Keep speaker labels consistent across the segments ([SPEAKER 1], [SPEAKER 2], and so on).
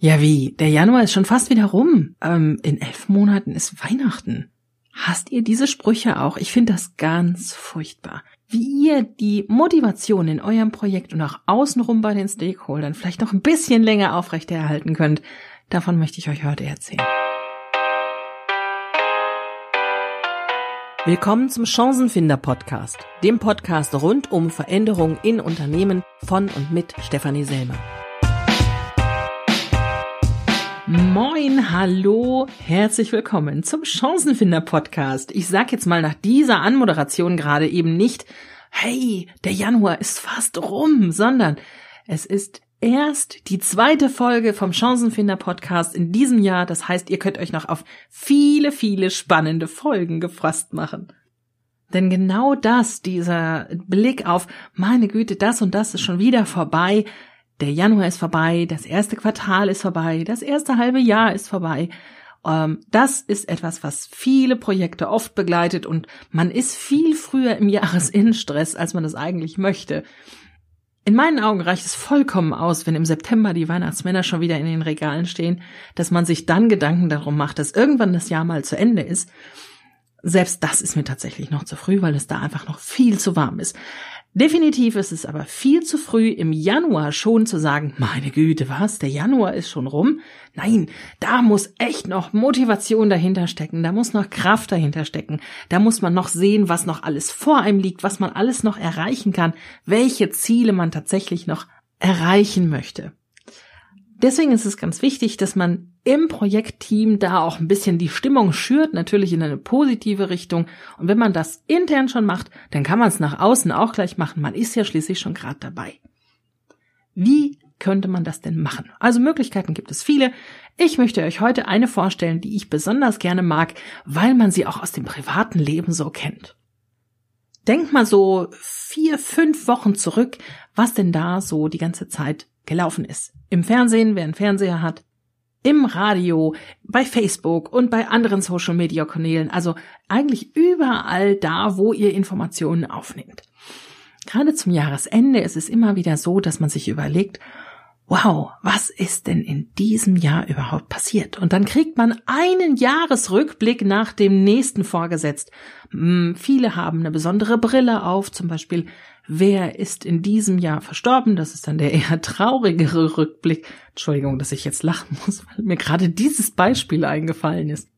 [SPEAKER 1] Ja wie, der Januar ist schon fast wieder rum. Ähm, in elf Monaten ist Weihnachten. Hasst ihr diese Sprüche auch? Ich finde das ganz furchtbar. Wie ihr die Motivation in eurem Projekt und auch außenrum bei den Stakeholdern vielleicht noch ein bisschen länger aufrechterhalten könnt, davon möchte ich euch heute erzählen. Willkommen zum Chancenfinder Podcast, dem Podcast rund um Veränderungen in Unternehmen von und mit Stefanie Selmer. Moin, hallo, herzlich willkommen zum Chancenfinder Podcast. Ich sag jetzt mal nach dieser Anmoderation gerade eben nicht, hey, der Januar ist fast rum, sondern es ist erst die zweite Folge vom Chancenfinder Podcast in diesem Jahr. Das heißt, ihr könnt euch noch auf viele, viele spannende Folgen gefasst machen. Denn genau das, dieser Blick auf, meine Güte, das und das ist schon wieder vorbei, der Januar ist vorbei, das erste Quartal ist vorbei, das erste halbe Jahr ist vorbei. Ähm, das ist etwas, was viele Projekte oft begleitet und man ist viel früher im Jahresinnenstress, als man das eigentlich möchte. In meinen Augen reicht es vollkommen aus, wenn im September die Weihnachtsmänner schon wieder in den Regalen stehen, dass man sich dann Gedanken darum macht, dass irgendwann das Jahr mal zu Ende ist. Selbst das ist mir tatsächlich noch zu früh, weil es da einfach noch viel zu warm ist. Definitiv ist es aber viel zu früh im Januar schon zu sagen, meine Güte, was, der Januar ist schon rum? Nein, da muss echt noch Motivation dahinter stecken, da muss noch Kraft dahinter stecken, da muss man noch sehen, was noch alles vor einem liegt, was man alles noch erreichen kann, welche Ziele man tatsächlich noch erreichen möchte. Deswegen ist es ganz wichtig, dass man im Projektteam da auch ein bisschen die Stimmung schürt, natürlich in eine positive Richtung. Und wenn man das intern schon macht, dann kann man es nach außen auch gleich machen. Man ist ja schließlich schon gerade dabei. Wie könnte man das denn machen? Also Möglichkeiten gibt es viele. Ich möchte euch heute eine vorstellen, die ich besonders gerne mag, weil man sie auch aus dem privaten Leben so kennt. Denkt mal so vier, fünf Wochen zurück, was denn da so die ganze Zeit gelaufen ist. Im Fernsehen, wer einen Fernseher hat, im Radio, bei Facebook und bei anderen Social Media Kanälen, also eigentlich überall da, wo ihr Informationen aufnehmt. Gerade zum Jahresende ist es immer wieder so, dass man sich überlegt, wow, was ist denn in diesem Jahr überhaupt passiert? Und dann kriegt man einen Jahresrückblick nach dem nächsten vorgesetzt. Hm, viele haben eine besondere Brille auf, zum Beispiel wer ist in diesem Jahr verstorben. Das ist dann der eher traurigere Rückblick. Entschuldigung, dass ich jetzt lachen muss, weil mir gerade dieses Beispiel eingefallen ist.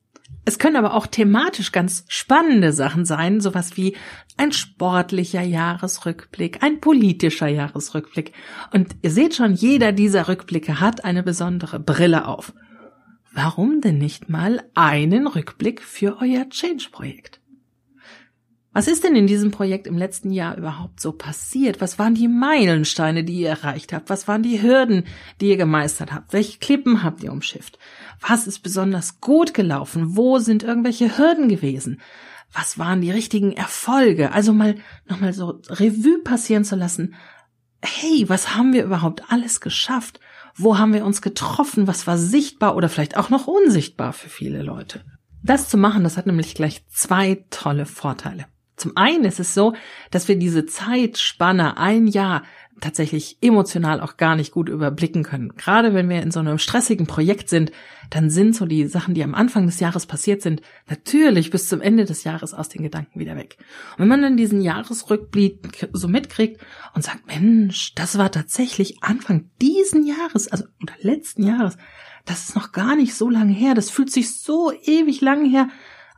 [SPEAKER 1] Es können aber auch thematisch ganz spannende Sachen sein, sowas wie ein sportlicher Jahresrückblick, ein politischer Jahresrückblick. Und ihr seht schon, jeder dieser Rückblicke hat eine besondere Brille auf. Warum denn nicht mal einen Rückblick für euer Change-Projekt? Was ist denn in diesem Projekt im letzten Jahr überhaupt so passiert? Was waren die Meilensteine, die ihr erreicht habt? Was waren die Hürden, die ihr gemeistert habt? Welche Klippen habt ihr umschifft? Was ist besonders gut gelaufen? Wo sind irgendwelche Hürden gewesen? Was waren die richtigen Erfolge? Also mal nochmal so Revue passieren zu lassen. Hey, was haben wir überhaupt alles geschafft? Wo haben wir uns getroffen? Was war sichtbar oder vielleicht auch noch unsichtbar für viele Leute? Das zu machen, das hat nämlich gleich zwei tolle Vorteile. Zum einen ist es so, dass wir diese Zeitspanne ein Jahr tatsächlich emotional auch gar nicht gut überblicken können. Gerade wenn wir in so einem stressigen Projekt sind, dann sind so die Sachen, die am Anfang des Jahres passiert sind, natürlich bis zum Ende des Jahres aus den Gedanken wieder weg. Und wenn man dann diesen Jahresrückblick so mitkriegt und sagt, Mensch, das war tatsächlich Anfang diesen Jahres, also oder letzten Jahres, das ist noch gar nicht so lange her, das fühlt sich so ewig lang her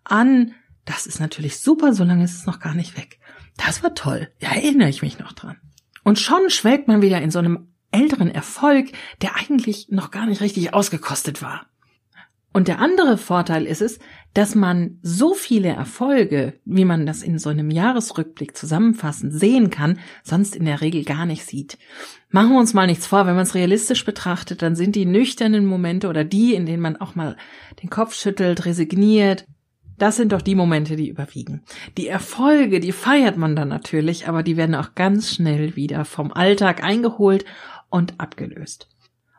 [SPEAKER 1] an, das ist natürlich super, solange ist es noch gar nicht weg. Das war toll. Ja, erinnere ich mich noch dran. Und schon schwelgt man wieder in so einem älteren Erfolg, der eigentlich noch gar nicht richtig ausgekostet war. Und der andere Vorteil ist es, dass man so viele Erfolge, wie man das in so einem Jahresrückblick zusammenfassend sehen kann, sonst in der Regel gar nicht sieht. Machen wir uns mal nichts vor, wenn man es realistisch betrachtet, dann sind die nüchternen Momente oder die, in denen man auch mal den Kopf schüttelt, resigniert, das sind doch die Momente, die überwiegen. Die Erfolge, die feiert man dann natürlich, aber die werden auch ganz schnell wieder vom Alltag eingeholt und abgelöst.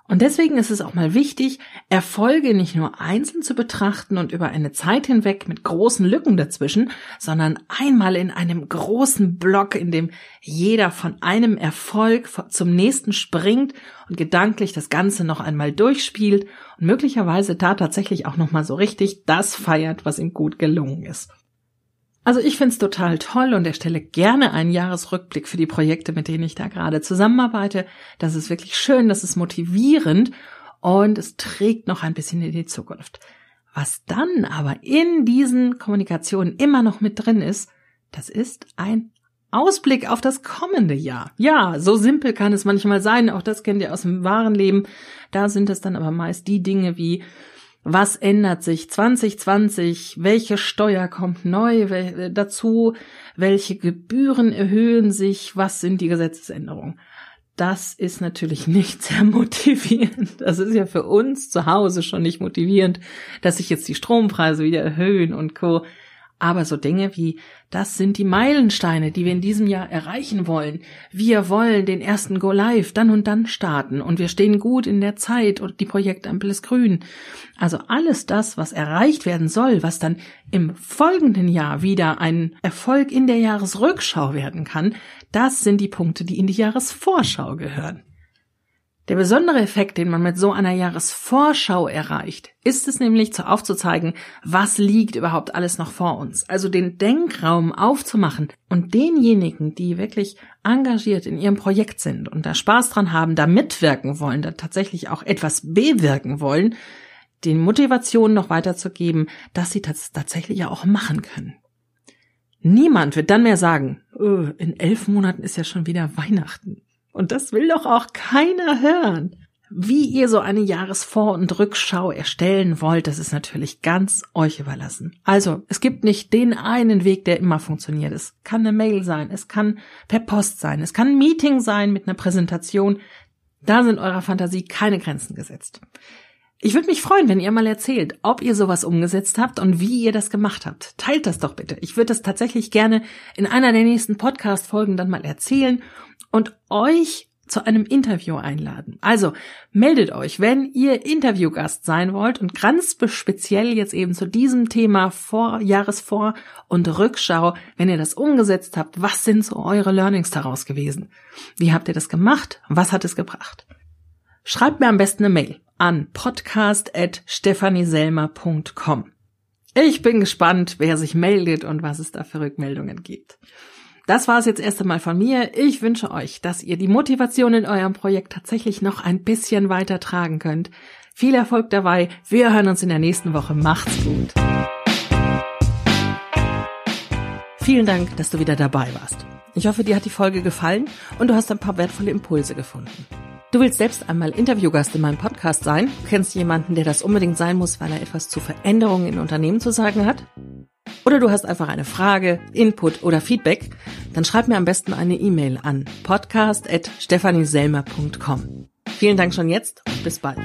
[SPEAKER 1] Und deswegen ist es auch mal wichtig, Erfolge nicht nur einzeln zu betrachten und über eine Zeit hinweg mit großen Lücken dazwischen, sondern einmal in einem großen Block, in dem jeder von einem Erfolg zum nächsten springt und gedanklich das Ganze noch einmal durchspielt und möglicherweise da tatsächlich auch nochmal so richtig das feiert, was ihm gut gelungen ist. Also ich find's total toll und erstelle gerne einen Jahresrückblick für die Projekte, mit denen ich da gerade zusammenarbeite. Das ist wirklich schön, das ist motivierend und es trägt noch ein bisschen in die Zukunft. Was dann aber in diesen Kommunikationen immer noch mit drin ist, das ist ein Ausblick auf das kommende Jahr. Ja, so simpel kann es manchmal sein. Auch das kennt ihr aus dem wahren Leben. Da sind es dann aber meist die Dinge wie was ändert sich 2020? Welche Steuer kommt neu dazu? Welche Gebühren erhöhen sich? Was sind die Gesetzesänderungen? Das ist natürlich nicht sehr motivierend. Das ist ja für uns zu Hause schon nicht motivierend, dass sich jetzt die Strompreise wieder erhöhen und Co. Aber so Dinge wie, das sind die Meilensteine, die wir in diesem Jahr erreichen wollen. Wir wollen den ersten Go Live dann und dann starten und wir stehen gut in der Zeit und die Projektampel ist grün. Also alles das, was erreicht werden soll, was dann im folgenden Jahr wieder ein Erfolg in der Jahresrückschau werden kann, das sind die Punkte, die in die Jahresvorschau gehören. Der besondere Effekt, den man mit so einer Jahresvorschau erreicht, ist es nämlich zu aufzuzeigen, was liegt überhaupt alles noch vor uns. Also den Denkraum aufzumachen und denjenigen, die wirklich engagiert in ihrem Projekt sind und da Spaß dran haben, da mitwirken wollen, da tatsächlich auch etwas bewirken wollen, den Motivation noch weiterzugeben, dass sie das tatsächlich ja auch machen können. Niemand wird dann mehr sagen, oh, in elf Monaten ist ja schon wieder Weihnachten. Und das will doch auch keiner hören. Wie ihr so eine Jahresvor- und Rückschau erstellen wollt, das ist natürlich ganz euch überlassen. Also, es gibt nicht den einen Weg, der immer funktioniert. Es kann eine Mail sein, es kann per Post sein, es kann ein Meeting sein mit einer Präsentation. Da sind eurer Fantasie keine Grenzen gesetzt. Ich würde mich freuen, wenn ihr mal erzählt, ob ihr sowas umgesetzt habt und wie ihr das gemacht habt. Teilt das doch bitte. Ich würde das tatsächlich gerne in einer der nächsten Podcast-Folgen dann mal erzählen und euch zu einem Interview einladen. Also meldet euch, wenn ihr Interviewgast sein wollt und ganz speziell jetzt eben zu diesem Thema Vor Jahresvor- und Rückschau, wenn ihr das umgesetzt habt, was sind so eure Learnings daraus gewesen? Wie habt ihr das gemacht? Was hat es gebracht? Schreibt mir am besten eine Mail an podcast.stephanieselmer.com. Ich bin gespannt, wer sich meldet und was es da für Rückmeldungen gibt. Das war es jetzt erst einmal von mir. Ich wünsche euch, dass ihr die Motivation in eurem Projekt tatsächlich noch ein bisschen weiter tragen könnt. Viel Erfolg dabei. Wir hören uns in der nächsten Woche. Macht's gut. Vielen Dank, dass du wieder dabei warst. Ich hoffe, dir hat die Folge gefallen und du hast ein paar wertvolle Impulse gefunden. Du willst selbst einmal Interviewgast in meinem Podcast sein? Du kennst jemanden, der das unbedingt sein muss, weil er etwas zu Veränderungen in Unternehmen zu sagen hat? Oder du hast einfach eine Frage, Input oder Feedback? Dann schreib mir am besten eine E-Mail an podcast.stephanieselmer.com. Vielen Dank schon jetzt und bis bald.